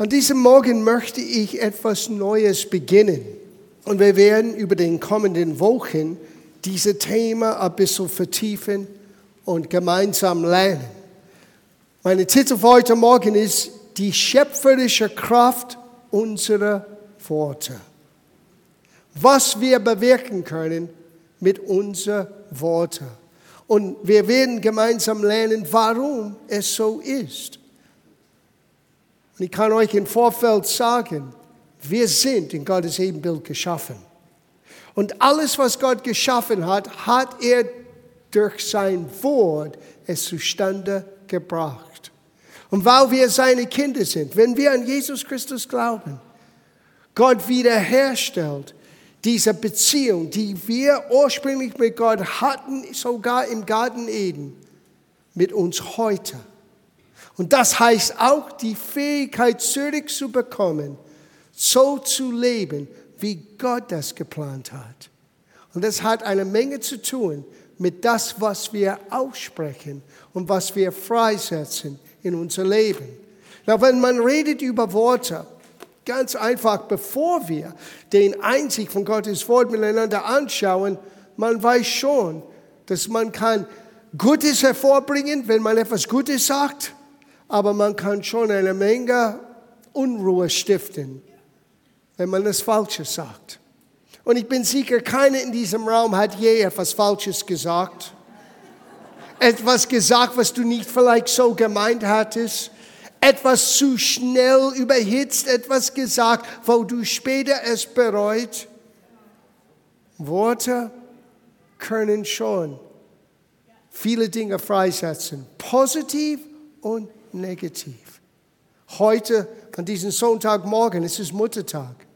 An diesem Morgen möchte ich etwas Neues beginnen. Und wir werden über den kommenden Wochen diese Thema ein bisschen vertiefen und gemeinsam lernen. Meine Titel für heute Morgen ist die schöpferische Kraft unserer Worte. Was wir bewirken können mit unseren Worten. Und wir werden gemeinsam lernen, warum es so ist. Und ich kann euch im Vorfeld sagen, wir sind in Gottes Ebenbild geschaffen. Und alles, was Gott geschaffen hat, hat er durch sein Wort es zustande gebracht. Und weil wir seine Kinder sind, wenn wir an Jesus Christus glauben, Gott wiederherstellt diese Beziehung, die wir ursprünglich mit Gott hatten, sogar im Garten Eden, mit uns heute. Und das heißt auch die Fähigkeit zurückzubekommen, so zu leben, wie Gott das geplant hat. Und das hat eine Menge zu tun mit das, was wir aussprechen und was wir freisetzen in unser Leben. Na, wenn man redet über Worte, ganz einfach, bevor wir den Einzig von Gottes Wort miteinander anschauen, man weiß schon, dass man kann Gutes hervorbringen, wenn man etwas Gutes sagt, aber man kann schon eine Menge Unruhe stiften, wenn man das Falsche sagt. Und ich bin sicher, keiner in diesem Raum hat je etwas Falsches gesagt. Etwas gesagt, was du nicht vielleicht so gemeint hattest. Etwas zu schnell überhitzt, etwas gesagt, wo du später es bereut. Worte können schon viele Dinge freisetzen, positiv und negativ. Heute, an diesem Sonntagmorgen, es ist Muttertag.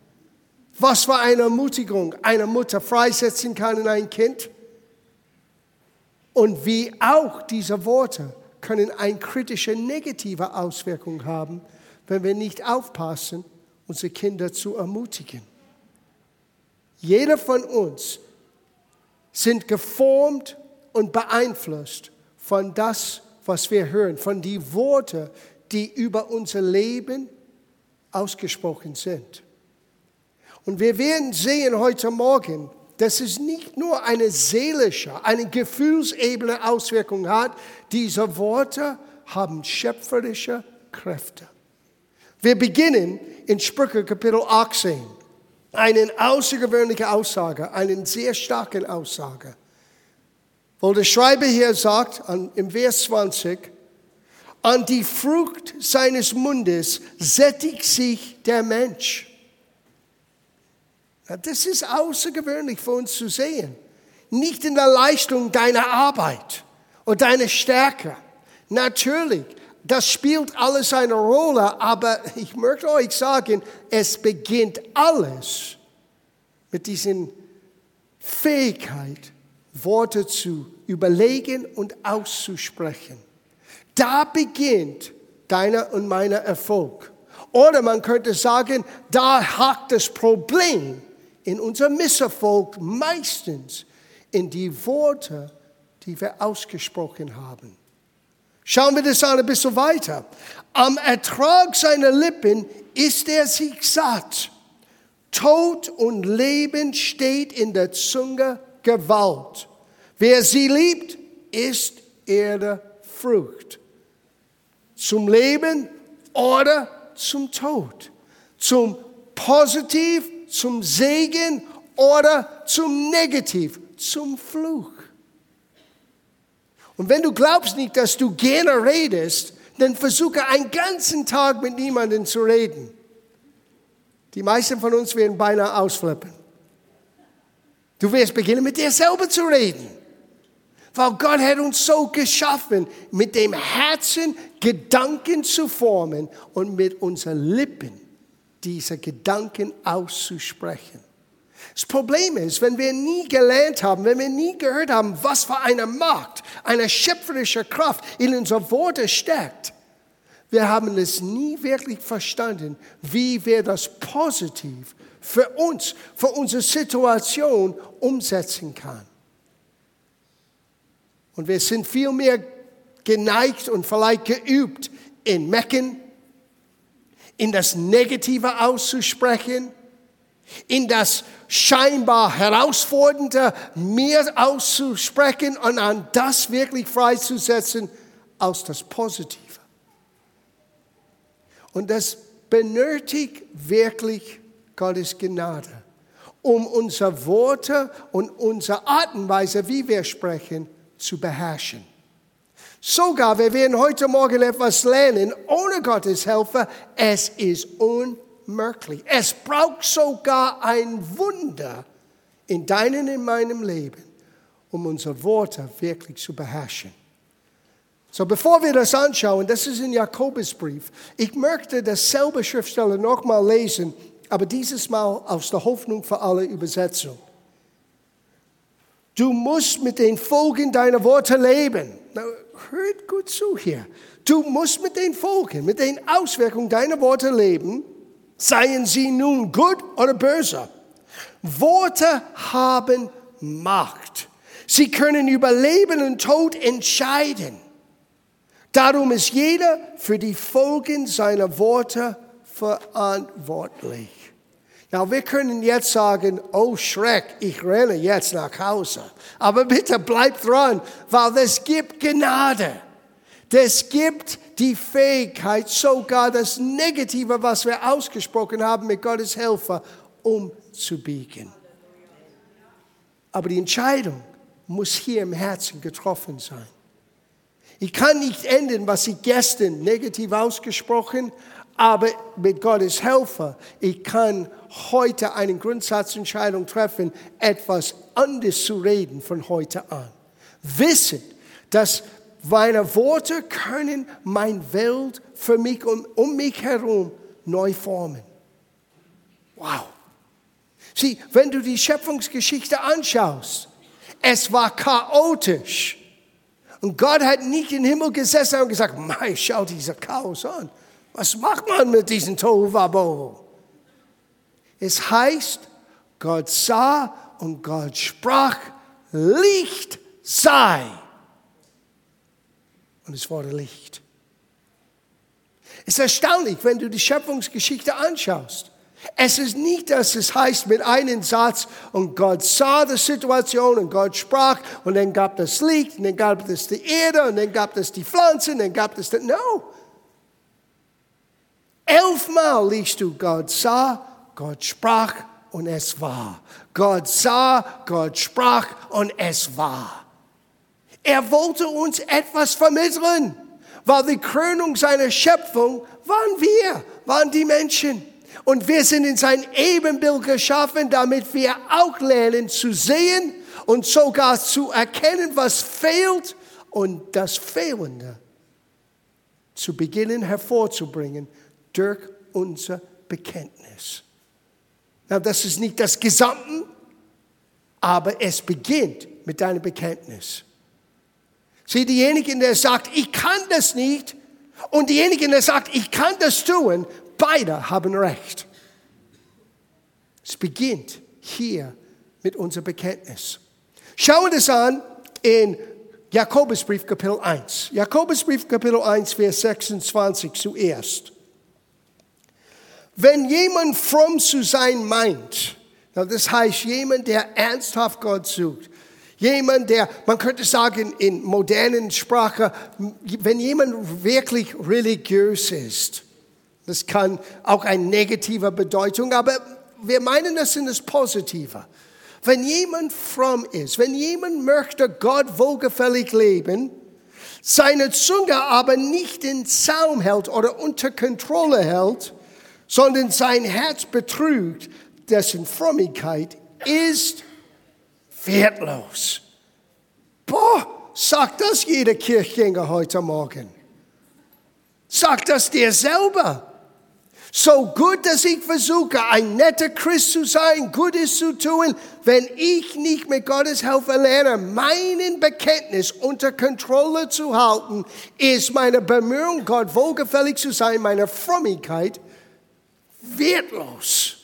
Was für eine Ermutigung eine Mutter freisetzen kann in ein Kind. Und wie auch diese Worte können eine kritische negative Auswirkung haben, wenn wir nicht aufpassen, unsere Kinder zu ermutigen. Jeder von uns sind geformt und beeinflusst von das, was wir hören, von den Worten, die über unser Leben ausgesprochen sind. Und wir werden sehen heute Morgen, dass es nicht nur eine seelische, eine gefühlsebene Auswirkung hat. Diese Worte haben schöpferische Kräfte. Wir beginnen in Sprüche Kapitel 18. Eine außergewöhnliche Aussage, eine sehr starke Aussage. Wo der Schreiber hier sagt, im Vers 20, an die Frucht seines Mundes sättigt sich der Mensch. Das ist außergewöhnlich für uns zu sehen. Nicht in der Leistung deiner Arbeit und deiner Stärke. Natürlich, das spielt alles eine Rolle, aber ich möchte euch sagen, es beginnt alles mit diesen Fähigkeit, Worte zu überlegen und auszusprechen. Da beginnt deiner und meiner Erfolg. Oder man könnte sagen, da hakt das Problem in unserem Misserfolg meistens in die Worte, die wir ausgesprochen haben. Schauen wir das ein bisschen weiter. Am Ertrag seiner Lippen ist er sich satt. Tod und Leben steht in der Zunge Gewalt. Wer sie liebt, ist ihre Frucht. Zum Leben oder zum Tod. Zum Positiv zum Segen oder zum Negativ, zum Fluch. Und wenn du glaubst nicht, dass du gerne redest, dann versuche einen ganzen Tag mit niemandem zu reden. Die meisten von uns werden beinahe ausflippen. Du wirst beginnen, mit dir selber zu reden. Weil Gott hat uns so geschaffen, mit dem Herzen Gedanken zu formen und mit unseren Lippen diese Gedanken auszusprechen. Das Problem ist, wenn wir nie gelernt haben, wenn wir nie gehört haben, was für eine Macht, eine schöpferische Kraft in unseren Worten steckt, wir haben es nie wirklich verstanden, wie wir das positiv für uns, für unsere Situation umsetzen können. Und wir sind viel mehr geneigt und vielleicht geübt in Mecken, in das Negative auszusprechen, in das scheinbar herausfordernde mehr auszusprechen und an das wirklich freizusetzen aus das Positive. Und das benötigt wirklich Gottes Gnade, um unsere Worte und unsere Art und Weise, wie wir sprechen, zu beherrschen. Sogar, wir werden heute Morgen etwas lernen, ohne Gottes Hilfe, es ist unmöglich. Es braucht sogar ein Wunder in deinem, in meinem Leben, um unsere Worte wirklich zu beherrschen. So, bevor wir das anschauen, das ist in Jakobusbrief. Ich möchte dasselbe Schriftstelle nochmal lesen, aber dieses Mal aus der Hoffnung für alle Übersetzung. Du musst mit den Folgen deiner Worte leben. Now, hört gut zu hier. Du musst mit den Folgen, mit den Auswirkungen deiner Worte leben, seien sie nun gut oder böse. Worte haben Macht. Sie können über Leben und Tod entscheiden. Darum ist jeder für die Folgen seiner Worte verantwortlich. Ja, wir können jetzt sagen, oh Schreck, ich renne jetzt nach Hause. Aber bitte bleib dran, weil es gibt Gnade. Es gibt die Fähigkeit, sogar das Negative, was wir ausgesprochen haben, mit Gottes Hilfe umzubiegen. Aber die Entscheidung muss hier im Herzen getroffen sein. Ich kann nicht ändern, was ich gestern negativ ausgesprochen, aber mit Gottes Hilfe, ich kann heute eine Grundsatzentscheidung treffen, etwas anders zu reden von heute an. Wissen, dass meine Worte können meine Welt für mich und um mich herum neu formen. Wow. Sieh, wenn du die Schöpfungsgeschichte anschaust, es war chaotisch. Und Gott hat nicht im Himmel gesessen und gesagt, Mei, schau diese Chaos an. Was macht man mit diesem Tohuwabo? Es heißt, Gott sah und Gott sprach, Licht sei. Und es wurde Licht. Es ist erstaunlich, wenn du die Schöpfungsgeschichte anschaust. Es ist nicht, dass es heißt mit einem Satz und Gott sah die Situation und Gott sprach und dann gab es Licht und dann gab es die Erde und dann gab es die Pflanzen und dann gab es, die, no. Elfmal liest du, Gott sah, Gott sprach und es war. Gott sah, Gott sprach und es war. Er wollte uns etwas vermitteln, weil die Krönung seiner Schöpfung waren wir, waren die Menschen. Und wir sind in sein Ebenbild geschaffen, damit wir auch lernen zu sehen und sogar zu erkennen, was fehlt und das Fehlende zu beginnen hervorzubringen durch unser Bekenntnis. Na, das ist nicht das Gesamte, aber es beginnt mit deinem Bekenntnis. Sieh, diejenigen, der sagt, ich kann das nicht, und diejenigen, der sagt, ich kann das tun, Beide haben recht. Es beginnt hier mit unserem Bekenntnis. Schauen wir das an in Jakobusbrief Kapitel 1. Jakobusbrief Kapitel 1, Vers 26 zuerst. Wenn jemand fromm zu sein meint, das heißt jemand, der ernsthaft Gott sucht, jemand, der, man könnte sagen in modernen Sprache, wenn jemand wirklich religiös ist, das kann auch eine negative Bedeutung, aber wir meinen das in das Positive. Wenn jemand fromm ist, wenn jemand möchte Gott wohlgefällig leben, seine Zunge aber nicht in Zaum hält oder unter Kontrolle hält, sondern sein Herz betrügt, dessen Frömmigkeit ist wertlos. Boah, sagt das jeder Kirchgänger heute Morgen. Sagt das dir selber. So gut, dass ich versuche, ein netter Christ zu sein, Gutes zu tun, wenn ich nicht mit Gottes Hilfe lerne, meinen Bekenntnis unter Kontrolle zu halten, ist meine Bemühung, Gott wohlgefällig zu sein, meine Frömmigkeit wertlos.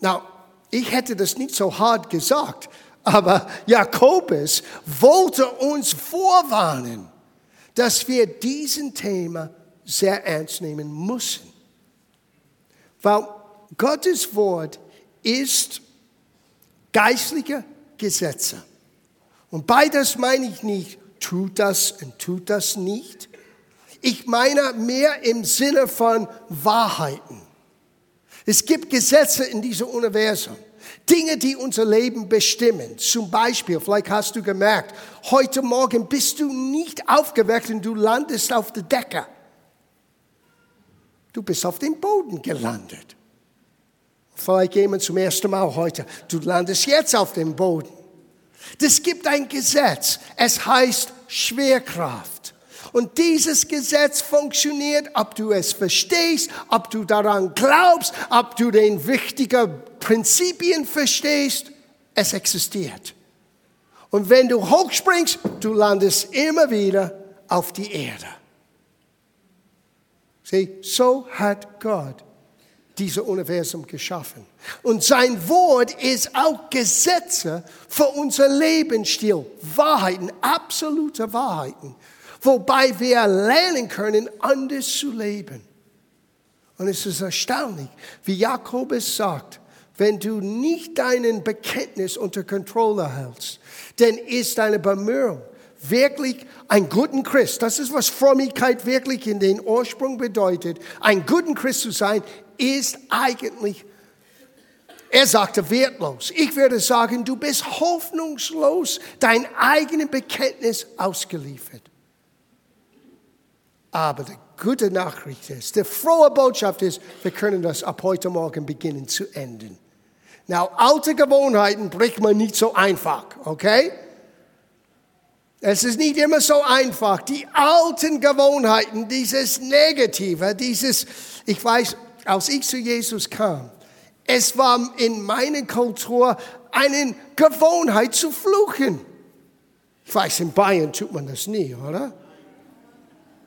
Now, ich hätte das nicht so hart gesagt, aber Jakobus wollte uns vorwarnen, dass wir diesen Thema sehr ernst nehmen müssen. Weil Gottes Wort ist geistliche Gesetze. Und beides meine ich nicht, tut das und tut das nicht. Ich meine mehr im Sinne von Wahrheiten. Es gibt Gesetze in diesem Universum. Dinge, die unser Leben bestimmen. Zum Beispiel, vielleicht hast du gemerkt, heute Morgen bist du nicht aufgeweckt und du landest auf der Decke. Du bist auf dem Boden gelandet. Vielleicht wir zum ersten Mal heute. Du landest jetzt auf dem Boden. Es gibt ein Gesetz. Es heißt Schwerkraft. Und dieses Gesetz funktioniert, ob du es verstehst, ob du daran glaubst, ob du den wichtigen Prinzipien verstehst. Es existiert. Und wenn du hochspringst, du landest immer wieder auf die Erde. Sieh, so hat Gott dieses Universum geschaffen. Und sein Wort ist auch Gesetze für unser Lebensstil, Wahrheiten, absolute Wahrheiten, wobei wir lernen können, anders zu leben. Und es ist erstaunlich, wie Jakobus sagt, wenn du nicht deinen Bekenntnis unter Kontrolle hältst, dann ist deine Bemühung wirklich ein guten Christ, das ist was Frömmigkeit wirklich in den Ursprung bedeutet, ein guten Christ zu sein, ist eigentlich, er sagte, wertlos. Ich würde sagen, du bist hoffnungslos dein eigenes Bekenntnis ausgeliefert. Aber die gute Nachricht ist, die frohe Botschaft ist, wir können das ab heute Morgen beginnen zu enden. Now, alte Gewohnheiten bricht man nicht so einfach, okay? Es ist nicht immer so einfach. Die alten Gewohnheiten, dieses Negative, dieses, ich weiß, als ich zu Jesus kam, es war in meiner Kultur eine Gewohnheit zu fluchen. Ich weiß, in Bayern tut man das nie, oder?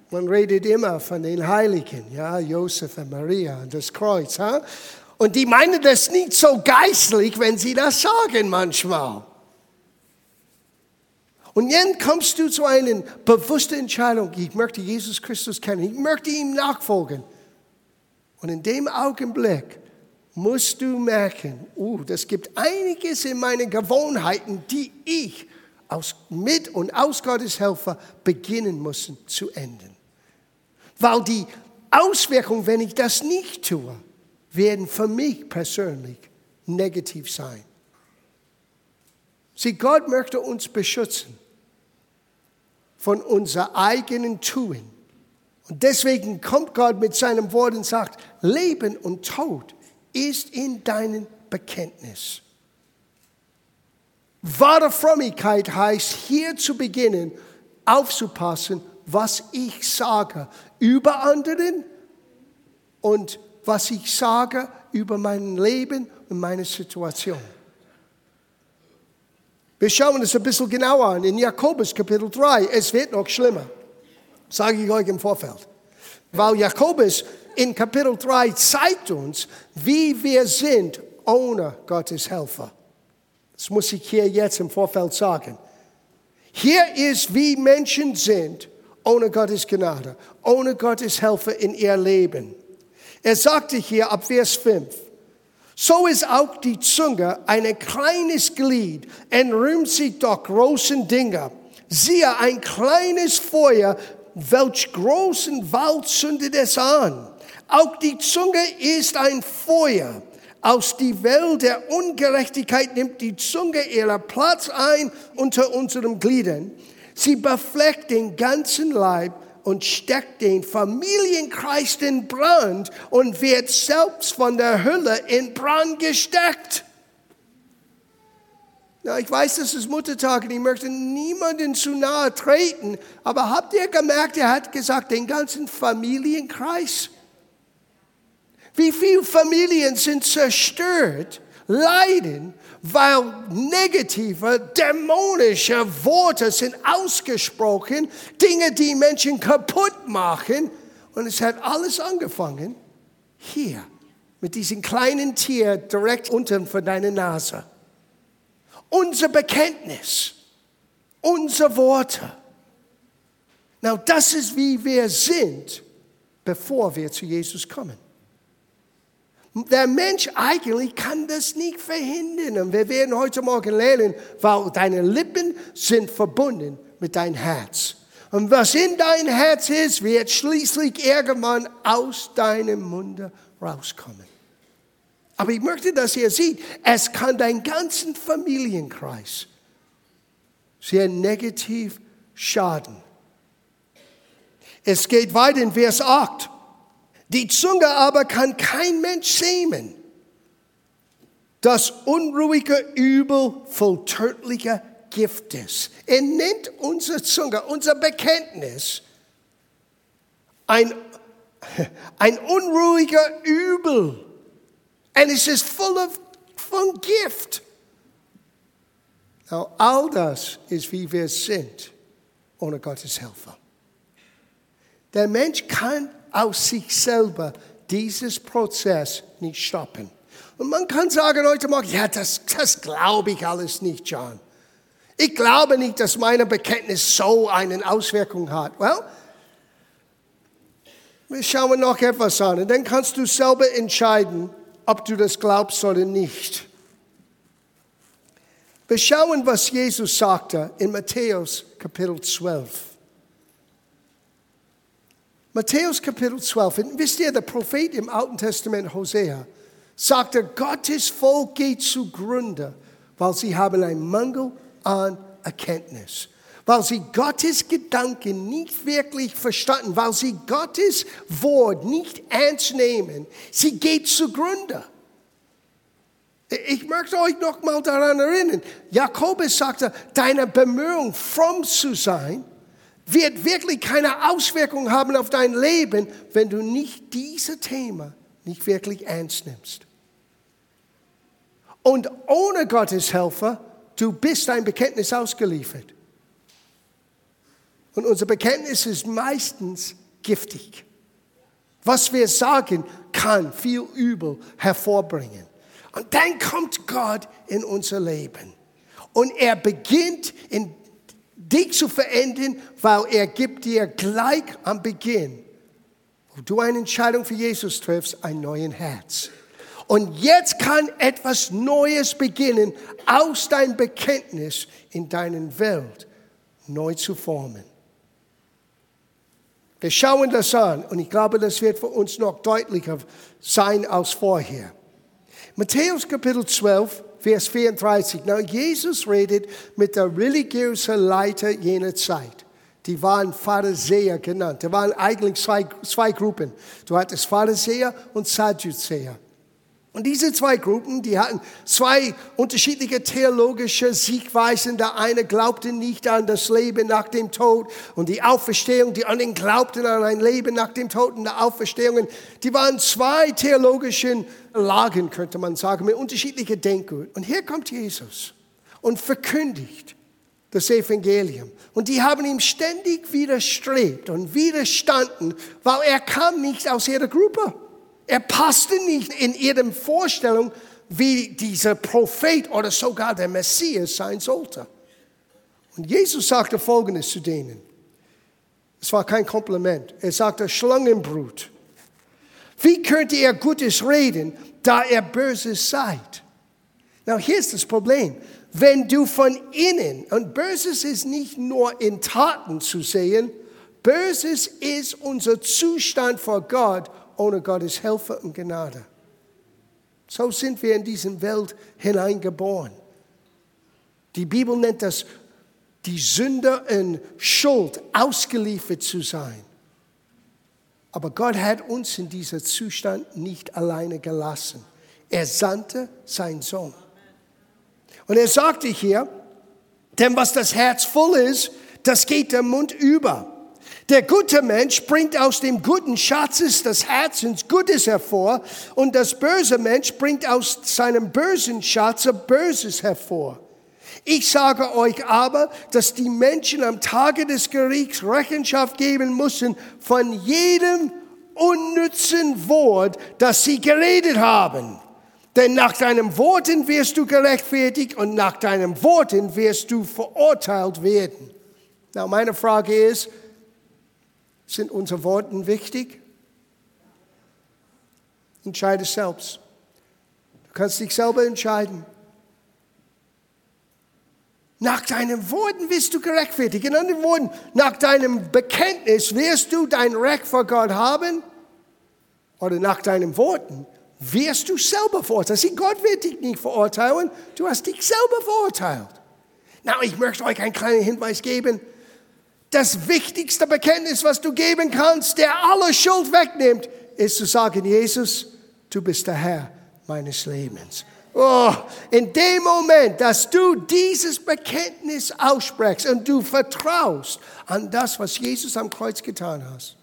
Man redet immer von den Heiligen, ja, Josef und Maria und das Kreuz, ha? Und die meinen das nicht so geistlich, wenn sie das sagen manchmal. Und dann kommst du zu einer bewussten Entscheidung, ich möchte Jesus Christus kennen, ich möchte ihm nachfolgen. Und in dem Augenblick musst du merken, oh, das gibt einiges in meinen Gewohnheiten, die ich aus, mit und aus Gottes Helfer beginnen muss zu enden. Weil die Auswirkungen, wenn ich das nicht tue, werden für mich persönlich negativ sein. Sieh, Gott möchte uns beschützen von unser eigenen Tun. Und deswegen kommt Gott mit seinem Wort und sagt, Leben und Tod ist in deinem Bekenntnis. Wahre Frömmigkeit heißt, hier zu beginnen, aufzupassen, was ich sage über anderen und was ich sage über mein Leben und meine Situation. Wir schauen es ein bisschen genauer an in Jakobus Kapitel 3. Es wird noch schlimmer, sage ich euch im Vorfeld. Weil Jakobus in Kapitel 3 zeigt uns, wie wir sind ohne Gottes Helfer. Das muss ich hier jetzt im Vorfeld sagen. Hier ist, wie Menschen sind ohne Gottes Gnade, ohne Gottes Helfer in ihr Leben. Er sagte hier ab Vers 5, so ist auch die Zunge ein kleines Glied, entrühmt sich doch großen Dinge. Siehe, ein kleines Feuer, welch großen Wald zündet es an. Auch die Zunge ist ein Feuer. Aus die Welt der Ungerechtigkeit nimmt die Zunge ihren Platz ein unter unseren Gliedern. Sie befleckt den ganzen Leib und steckt den Familienkreis in Brand und wird selbst von der Hölle in Brand gesteckt. Na, ich weiß, das ist Muttertag und ich möchte niemanden zu nahe treten, aber habt ihr gemerkt, er hat gesagt, den ganzen Familienkreis? Wie viele Familien sind zerstört, leiden, weil negative, dämonische Worte sind ausgesprochen, Dinge, die Menschen kaputt machen. Und es hat alles angefangen hier mit diesem kleinen Tier direkt unten von deiner Nase. Unser Bekenntnis, unsere Worte. Na, das ist wie wir sind, bevor wir zu Jesus kommen. Der Mensch eigentlich kann das nicht verhindern. Und wir werden heute Morgen lernen, weil deine Lippen sind verbunden mit deinem Herz. Und was in dein Herz ist, wird schließlich irgendwann aus deinem Munde rauskommen. Aber ich möchte, dass ihr seht, es kann deinen ganzen Familienkreis sehr negativ schaden. Es geht weiter in Vers 8. Die Zunge aber kann kein Mensch schämen. Das unruhige Übel voll tödlicher Gift ist. Er nennt unsere Zunge, unser Bekenntnis, ein, ein unruhiger Übel. Und es ist voll von Gift. Now, all das ist, wie wir sind, ohne Gottes Helfer. Der Mensch kann aus sich selber dieses Prozess nicht stoppen. Und man kann sagen heute Morgen, ja, das, das glaube ich alles nicht, John. Ich glaube nicht, dass meine Bekenntnis so eine Auswirkung hat. Well, wir schauen noch etwas an und dann kannst du selber entscheiden, ob du das glaubst oder nicht. Wir schauen, was Jesus sagte in Matthäus Kapitel 12. Matthäus Kapitel 12. Und wisst ihr, der Prophet im Alten Testament Hosea sagte, Gottes Volk geht zugrunde, weil sie haben einen Mangel an Erkenntnis. Weil sie Gottes Gedanken nicht wirklich verstanden, weil sie Gottes Wort nicht ernst nehmen. Sie geht zugrunde. Ich möchte euch noch mal daran erinnern. Jakobus sagte, deine Bemühung, fromm zu sein, wird wirklich keine Auswirkung haben auf dein Leben, wenn du nicht dieses Thema nicht wirklich ernst nimmst. Und ohne Gottes Helfer, du bist dein Bekenntnis ausgeliefert. Und unser Bekenntnis ist meistens giftig. Was wir sagen, kann viel Übel hervorbringen. Und dann kommt Gott in unser Leben. Und er beginnt in dich zu verändern, weil er gibt dir gleich am Beginn, wo du eine Entscheidung für Jesus triffst, ein neues Herz. Und jetzt kann etwas Neues beginnen, aus deinem Bekenntnis in deiner Welt neu zu formen. Wir schauen das an und ich glaube, das wird für uns noch deutlicher sein als vorher. Matthäus Kapitel 12, Vers 34. Na, Jesus redet mit der religiösen Leiter jener Zeit. Die waren Pharisäer genannt. Da waren eigentlich zwei, zwei Gruppen. Du hattest Pharisäer und Sadduzäer. Und diese zwei Gruppen, die hatten zwei unterschiedliche theologische Siegweisen. Der eine glaubte nicht an das Leben nach dem Tod und die Auferstehung. Die anderen glaubten an ein Leben nach dem Tod und der Auferstehung. Die waren zwei theologischen Lagen, könnte man sagen, mit unterschiedlichen Denkgut. Und hier kommt Jesus und verkündigt das Evangelium. Und die haben ihm ständig widerstrebt und widerstanden, weil er kam nicht aus ihrer Gruppe. Er passte nicht in ihre Vorstellung, wie dieser Prophet oder sogar der Messias sein sollte. Und Jesus sagte Folgendes zu denen. Es war kein Kompliment. Er sagte, Schlangenbrut. Wie könnt ihr Gutes reden, da ihr Böses seid? Now, hier ist das Problem. Wenn du von innen, und Böses ist nicht nur in Taten zu sehen, Böses ist unser Zustand vor Gott ohne Gottes Hilfe und Gnade. So sind wir in diese Welt hineingeboren. Die Bibel nennt das die Sünde und Schuld ausgeliefert zu sein. Aber Gott hat uns in diesem Zustand nicht alleine gelassen. Er sandte seinen Sohn. Und er sagte hier, denn was das Herz voll ist, das geht der Mund über. Der gute Mensch bringt aus dem guten Schatzes des Herzens Gutes hervor und das böse Mensch bringt aus seinem bösen Schatze Böses hervor. Ich sage euch aber, dass die Menschen am Tage des Gerichts Rechenschaft geben müssen von jedem unnützen Wort, das sie geredet haben. Denn nach deinen Worten wirst du gerechtfertigt und nach deinen Worten wirst du verurteilt werden. Na, meine Frage ist, sind unsere Worte wichtig? Entscheide selbst. Du kannst dich selber entscheiden. Nach deinen Worten wirst du gerechtfertigt. In anderen Worten, nach deinem Bekenntnis wirst du dein Recht vor Gott haben. Oder nach deinen Worten wirst du selber verurteilt. Sieh, Gott wird dich nicht verurteilen. Du hast dich selber verurteilt. Na, ich möchte euch einen kleinen Hinweis geben. Das wichtigste Bekenntnis, was du geben kannst, der alle Schuld wegnimmt, ist zu sagen, Jesus, du bist der Herr meines Lebens. Oh, in dem Moment, dass du dieses Bekenntnis aussprichst und du vertraust an das, was Jesus am Kreuz getan hat,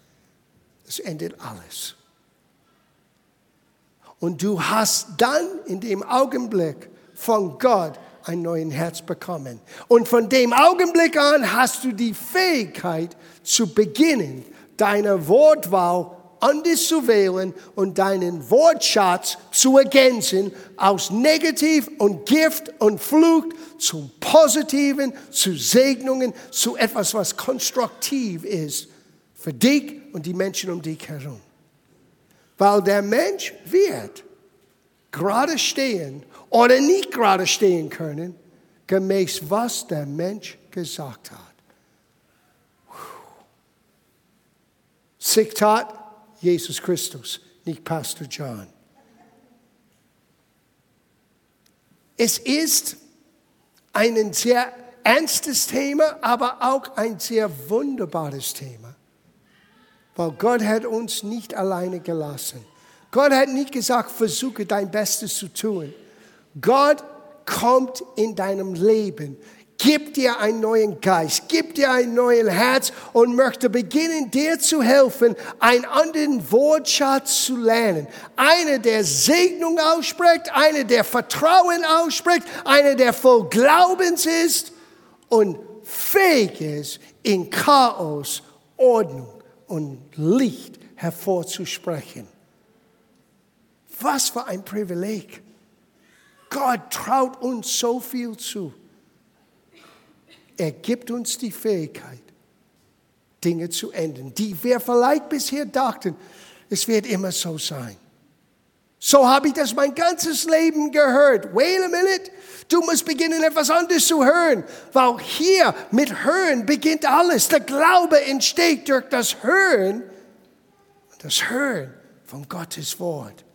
das endet alles. Und du hast dann in dem Augenblick von Gott ein neues Herz bekommen. Und von dem Augenblick an hast du die Fähigkeit zu beginnen, deine Wortwahl anders zu wählen und deinen Wortschatz zu ergänzen aus Negativ und Gift und Fluch zum Positiven, zu Segnungen, zu etwas, was konstruktiv ist für dich und die Menschen um dich herum. Weil der Mensch wird gerade stehen oder nicht gerade stehen können, gemäß was der Mensch gesagt hat. Zitat Jesus Christus, nicht Pastor John. Es ist ein sehr ernstes Thema, aber auch ein sehr wunderbares Thema. Weil Gott hat uns nicht alleine gelassen. Gott hat nicht gesagt, versuche dein Bestes zu tun. Gott kommt in deinem Leben Gib dir einen neuen Geist, gib dir ein neues Herz und möchte beginnen, dir zu helfen, einen anderen Wortschatz zu lernen. Einer, der Segnung ausspricht, einer, der Vertrauen ausspricht, einer, der voll Glaubens ist und fähig ist, in Chaos Ordnung und Licht hervorzusprechen. Was für ein Privileg. Gott traut uns so viel zu. Er gibt uns die Fähigkeit, Dinge zu ändern, die wir vielleicht bisher dachten, es wird immer so sein. So habe ich das mein ganzes Leben gehört. Wait a minute. Du musst beginnen, etwas anderes zu hören. Weil hier mit Hören beginnt alles. Der Glaube entsteht durch das Hören. Das Hören von Gottes Wort.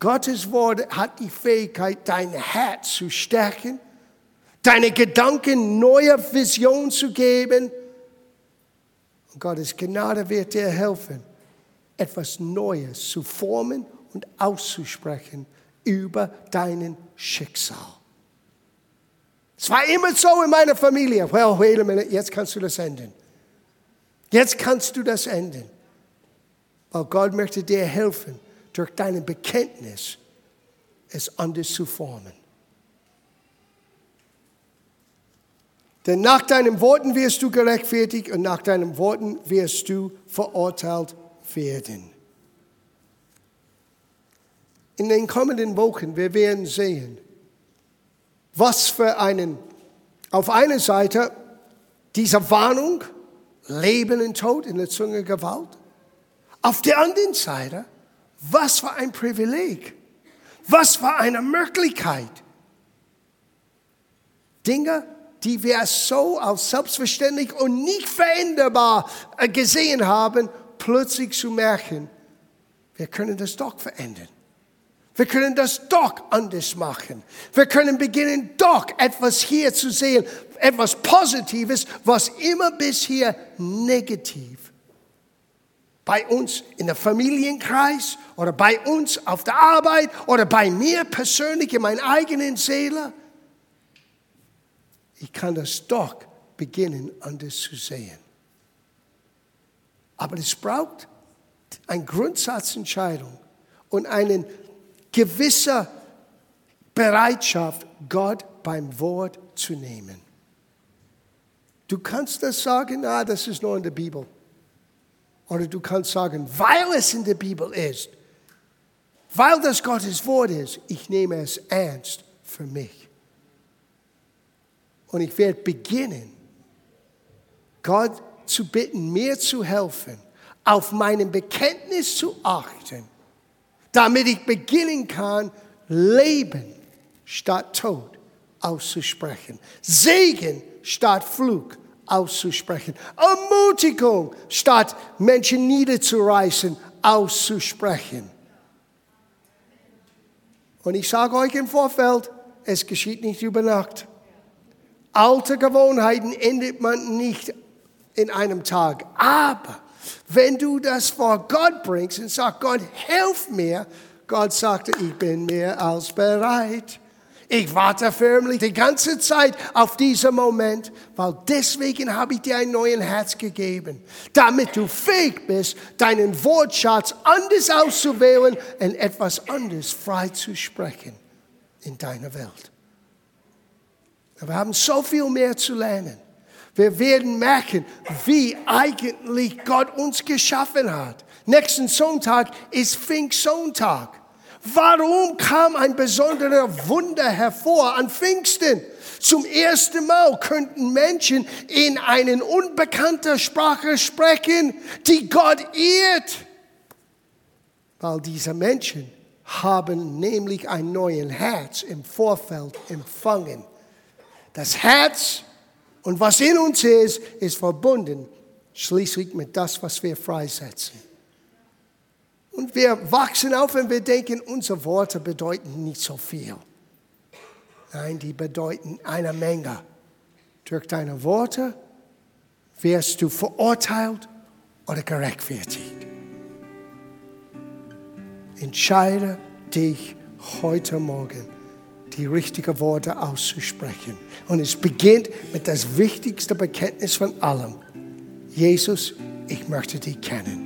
Gottes Wort hat die Fähigkeit, dein Herz zu stärken deine Gedanken neue Vision zu geben. Und Gottes Gnade wird dir helfen, etwas Neues zu formen und auszusprechen über deinen Schicksal. Es war immer so in meiner Familie. Well, wait a minute, jetzt kannst du das ändern. Jetzt kannst du das ändern. Weil Gott möchte dir helfen, durch dein Bekenntnis es anders zu formen. Denn nach deinen Worten wirst du gerechtfertigt und nach deinen Worten wirst du verurteilt werden. In den kommenden Wochen, wir werden sehen, was für einen, auf einer Seite diese Warnung, Leben und Tod in der Zunge Gewalt, auf der anderen Seite, was für ein Privileg, was für eine Möglichkeit, Dinge die wir so als selbstverständlich und nicht veränderbar äh, gesehen haben, plötzlich zu merken, wir können das doch verändern. Wir können das doch anders machen. Wir können beginnen, doch etwas hier zu sehen, etwas Positives, was immer bisher negativ bei uns in der Familienkreis oder bei uns auf der Arbeit oder bei mir persönlich in meiner eigenen Seele ich kann das doch beginnen, anders zu sehen. Aber es braucht eine Grundsatzentscheidung und eine gewisse Bereitschaft, Gott beim Wort zu nehmen. Du kannst das sagen, na, das ist nur in der Bibel. Oder du kannst sagen, weil es in der Bibel ist, weil das Gottes Wort ist, ich nehme es ernst für mich. Und ich werde beginnen, Gott zu bitten, mir zu helfen, auf meinem Bekenntnis zu achten, damit ich beginnen kann, Leben statt Tod auszusprechen, Segen statt Flug auszusprechen, Ermutigung statt Menschen niederzureißen auszusprechen. Und ich sage euch im Vorfeld, es geschieht nicht über Nacht. Alte Gewohnheiten endet man nicht in einem Tag. Aber wenn du das vor Gott bringst und sagst, Gott, hilf mir, Gott sagte, ich bin mehr als bereit. Ich warte förmlich die ganze Zeit auf diesen Moment, weil deswegen habe ich dir ein neues Herz gegeben, damit du fähig bist, deinen Wortschatz anders auszuwählen und etwas anderes frei zu sprechen in deiner Welt. Wir haben so viel mehr zu lernen. Wir werden merken, wie eigentlich Gott uns geschaffen hat. Nächsten Sonntag ist Pfingstsonntag. Warum kam ein besonderer Wunder hervor an Pfingsten? Zum ersten Mal könnten Menschen in eine unbekannte Sprache sprechen, die Gott ehrt. Weil diese Menschen haben nämlich ein neues Herz im Vorfeld empfangen. Das Herz und was in uns ist, ist verbunden schließlich mit das, was wir freisetzen. Und wir wachsen auf und wir denken, unsere Worte bedeuten nicht so viel. Nein, die bedeuten eine Menge. Durch deine Worte wirst du verurteilt oder gerechtfertigt. Entscheide dich heute Morgen, die richtigen Worte auszusprechen. Und es beginnt mit das wichtigste Bekenntnis von allem. Jesus, ich möchte dich kennen.